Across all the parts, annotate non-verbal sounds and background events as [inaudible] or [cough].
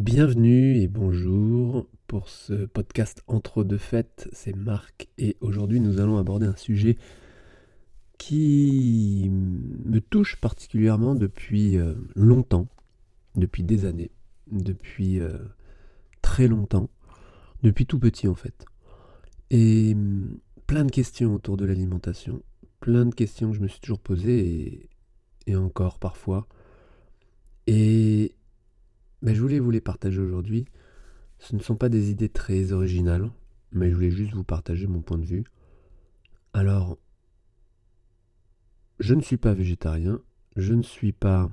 Bienvenue et bonjour pour ce podcast Entre deux fêtes, c'est Marc et aujourd'hui nous allons aborder un sujet qui me touche particulièrement depuis euh, longtemps, depuis des années, depuis euh, très longtemps, depuis tout petit en fait. Et hum, plein de questions autour de l'alimentation, plein de questions que je me suis toujours posées et encore parfois. Et je voulais vous les partager aujourd'hui. Ce ne sont pas des idées très originales, mais je voulais juste vous partager mon point de vue. Alors, je ne suis pas végétarien, je ne suis pas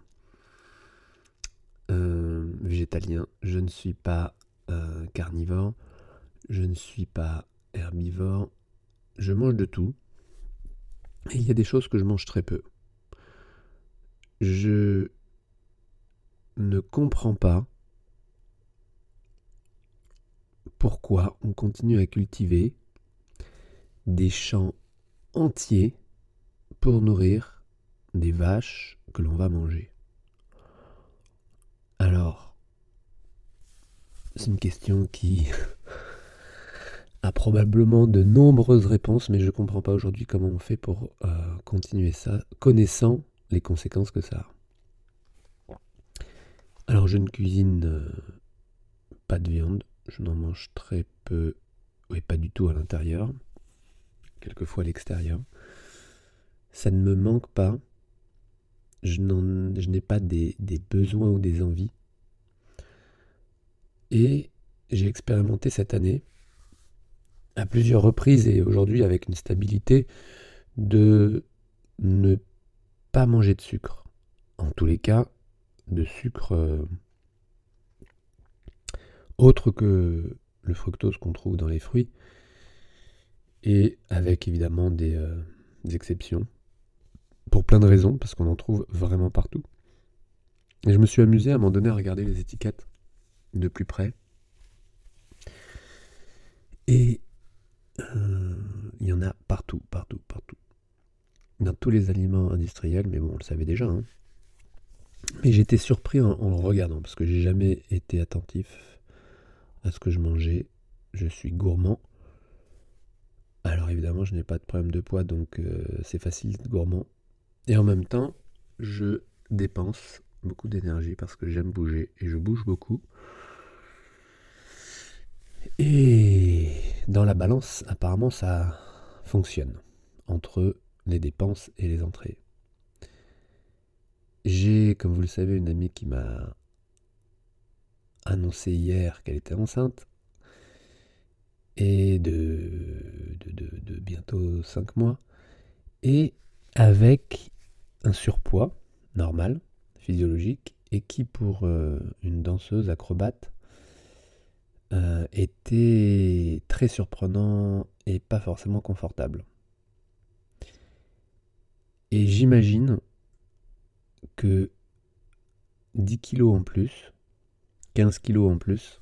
euh, végétalien, je ne suis pas euh, carnivore, je ne suis pas herbivore, je mange de tout. Il y a des choses que je mange très peu. Je ne comprend pas pourquoi on continue à cultiver des champs entiers pour nourrir des vaches que l'on va manger. Alors, c'est une question qui [laughs] a probablement de nombreuses réponses, mais je ne comprends pas aujourd'hui comment on fait pour euh, continuer ça, connaissant les conséquences que ça a. Alors je ne cuisine euh, pas de viande, je n'en mange très peu, oui pas du tout à l'intérieur, quelquefois à l'extérieur. Ça ne me manque pas, je, n'ai pas des, des besoins ou des envies. Et j'ai expérimenté cette année, à plusieurs reprises et aujourd'hui avec une stabilité, de ne pas manger de sucre. En tous les cas, de sucre euh, autre que le fructose qu'on trouve dans les fruits, et avec évidemment des, euh, exceptions, pour plein de raisons, parce qu'on en trouve vraiment partout. Et je me suis amusé à moment donné à regarder les étiquettes de plus près. Et euh, il y en a partout, partout, partout. Dans tous les aliments industriels, mais bon, on le savait déjà. Hein. Mais j'étais surpris en, le regardant, parce que j'ai jamais été attentif à ce que je mangeais. Je suis gourmand. Alors évidemment, je n'ai pas de problème de poids, donc euh, c'est facile d'être gourmand. Et en même temps, je dépense beaucoup d'énergie parce que j'aime bouger et je bouge beaucoup. Et dans la balance, apparemment, ça fonctionne entre les dépenses et les entrées. J'ai, comme vous le savez, une amie qui m'a annoncé hier qu'elle était enceinte et de, bientôt 5 mois et avec un surpoids normal, physiologique, et qui pour euh, une danseuse acrobate euh, était très surprenant et pas forcément confortable. Et j'imagine que 10 kilos en plus, 15 kilos en plus,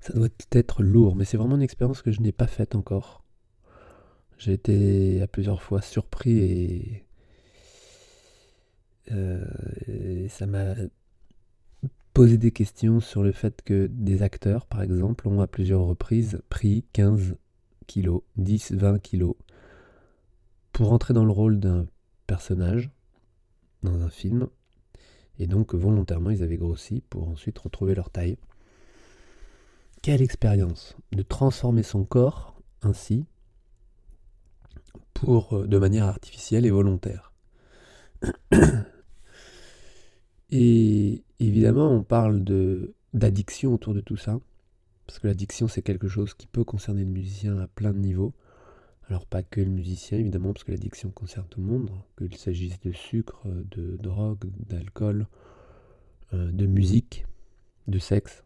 ça doit être lourd, mais c'est vraiment une expérience que je n'ai pas faite encore. J'ai été à plusieurs fois surpris et, euh, et ça m'a posé des questions sur le fait que des acteurs, par exemple, ont à plusieurs reprises pris 15 kilos, 10, 20 kilos pour entrer dans le rôle d'un personnage dans un film. Et donc volontairement, ils avaient grossi pour ensuite retrouver leur taille. Quelle expérience de transformer son corps ainsi pour euh, de manière artificielle et volontaire. [coughs] Et évidemment, on parle d'addiction autour de tout ça, parce que l'addiction c'est quelque chose qui peut concerner le musicien à plein de niveaux. Alors pas que le musicien évidemment, parce que l'addiction concerne tout le monde, qu'il s'agisse de sucre, de drogue, d'alcool, euh, de musique, de sexe.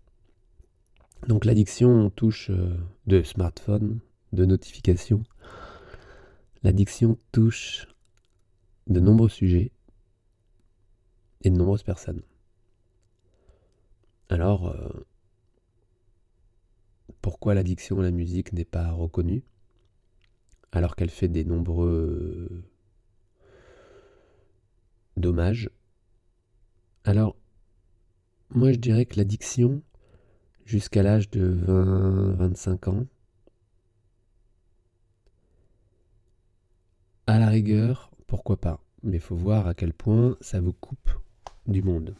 Donc l'addiction touche euh, de smartphone, de notifications. L'addiction touche de nombreux sujets et de nombreuses personnes. Alors, euh, pourquoi l'addiction à la musique n'est pas reconnue? Alors qu'elle fait des nombreux dommages. Alors, moi je dirais que l'addiction, jusqu'à l'âge de 20-25 ans, à la rigueur, pourquoi pas. Mais il faut voir à quel point ça vous coupe du monde.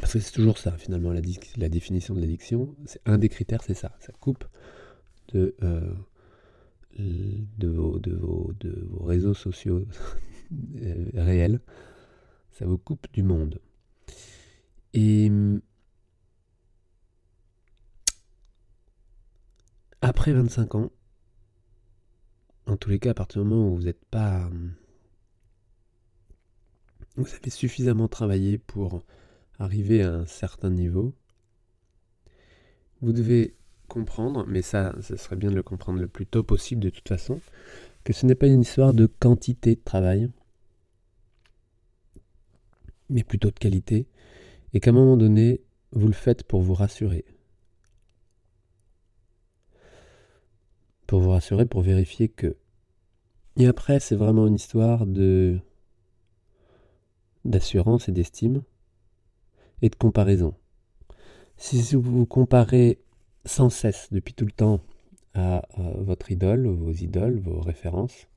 Parce que c'est toujours ça, finalement, la, définition de l'addiction. C'est un des critères, c'est ça. Ça coupe de, euh, de, vos, de, vos, de vos réseaux sociaux [laughs] réels. Ça vous coupe du monde. Et après 25 ans, en tous les cas, à partir du moment où vous n'êtes pas. Vous avez suffisamment travaillé pour arriver à un certain niveau, vous devez comprendre, mais ça, ce serait bien de le comprendre le plus tôt possible de toute façon, que ce n'est pas une histoire de quantité de travail, mais plutôt de qualité, et qu'à un moment donné, vous le faites pour vous rassurer. Pour vous rassurer, pour vérifier que. Et après, c'est vraiment une histoire de d'assurance et d'estime et de comparaison. Si vous comparez sans cesse, depuis tout le temps, à, votre idole, vos idoles, vos références,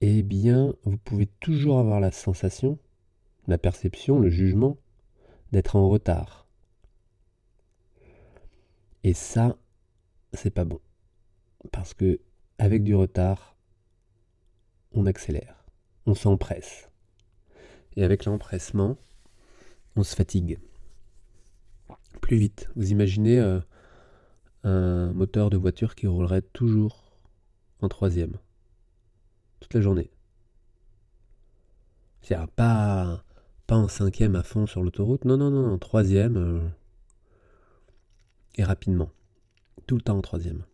eh bien, vous pouvez toujours avoir la sensation, la perception, le jugement d'être en retard. Et ça, c'est pas bon. Parce que, avec du retard, on accélère, on s'empresse. Et avec l'empressement, on se fatigue. Plus vite. Vous imaginez euh, un moteur de voiture qui roulerait toujours en troisième. Toute la journée. C'est-à-dire pas, pas en cinquième à fond sur l'autoroute. Non, non, non, en troisième. Euh, et rapidement. Tout le temps en troisième.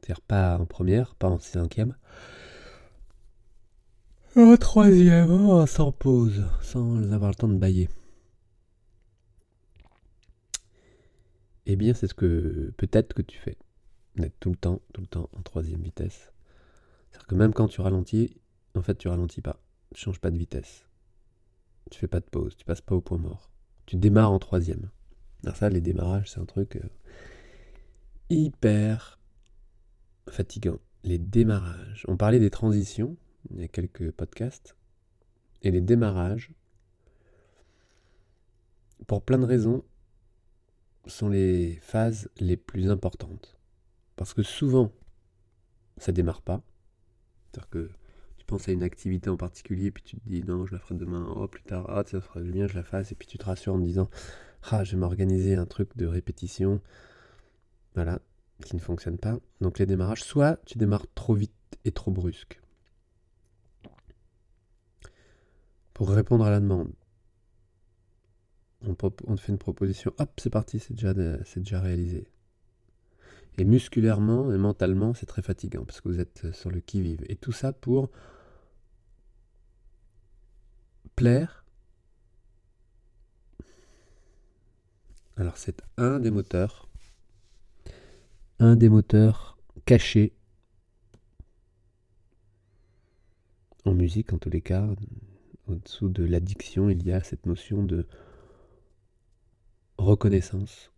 C'est-à-dire pas en première, pas en cinquième, au troisième, oh, sans pause, sans avoir le temps de bailler. Eh bien, c'est ce que peut-être que tu fais. D'être tout le temps, tout le temps en troisième vitesse. C'est-à-dire que même quand tu ralentis, en fait, tu ralentis pas. Tu changes pas de vitesse. Tu fais pas de pause. Tu passes pas au point mort. Tu démarres en troisième. Alors ça, les démarrages, c'est un truc euh, hyper fatigant. Les démarrages. On parlait des transitions il y a quelques podcasts. Et les démarrages, pour plein de raisons, sont les phases les plus importantes. Parce que souvent, ça démarre pas. C'est-à-dire que tu penses à une activité en particulier, puis tu te dis non, je la ferai demain, oh plus tard, ah ça ferait bien, je la fasse, et puis tu te rassures en te disant ah, je vais m'organiser un truc de répétition. Voilà, qui ne fonctionne pas. Donc les démarrages, soit tu démarres trop vite et trop brusque. pour répondre à la demande. On, te fait une proposition, hop, c'est parti, c'est déjà, déjà réalisé. Et musculairement et mentalement, c'est très fatigant parce que vous êtes sur le qui-vive. Et tout ça pour plaire. Alors c'est un des moteurs, un des moteurs cachés en musique en tous les cas, au-dessous de l'addiction, il y a cette notion de reconnaissance.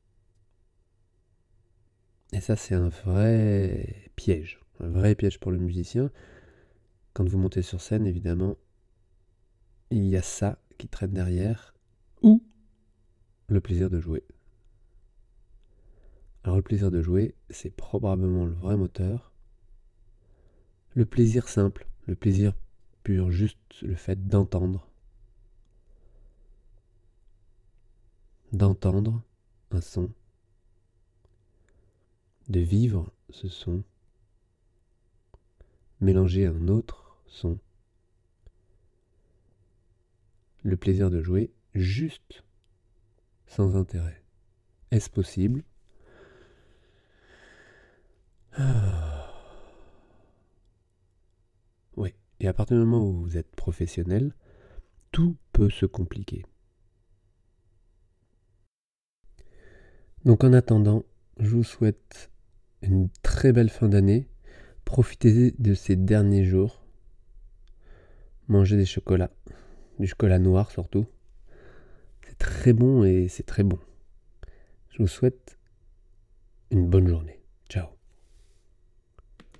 Et ça, c'est un vrai piège, un vrai piège pour le musicien. Quand vous montez sur scène, évidemment, il y a ça qui traîne derrière, ou le plaisir de jouer. Alors le plaisir de jouer, c'est probablement le vrai moteur. Le plaisir simple, le plaisir juste le fait d'entendre. D'entendre un son. De vivre ce son. Mélanger un autre son. Le plaisir de jouer juste sans intérêt. Est-ce possible? Ah. Et à partir du moment où vous êtes professionnel, tout peut se compliquer. Donc en attendant, je vous souhaite une très belle fin d'année. Profitez de ces derniers jours. Mangez des chocolats. du chocolat noir surtout. C'est très bon et c'est très bon. Je vous souhaite une bonne journée.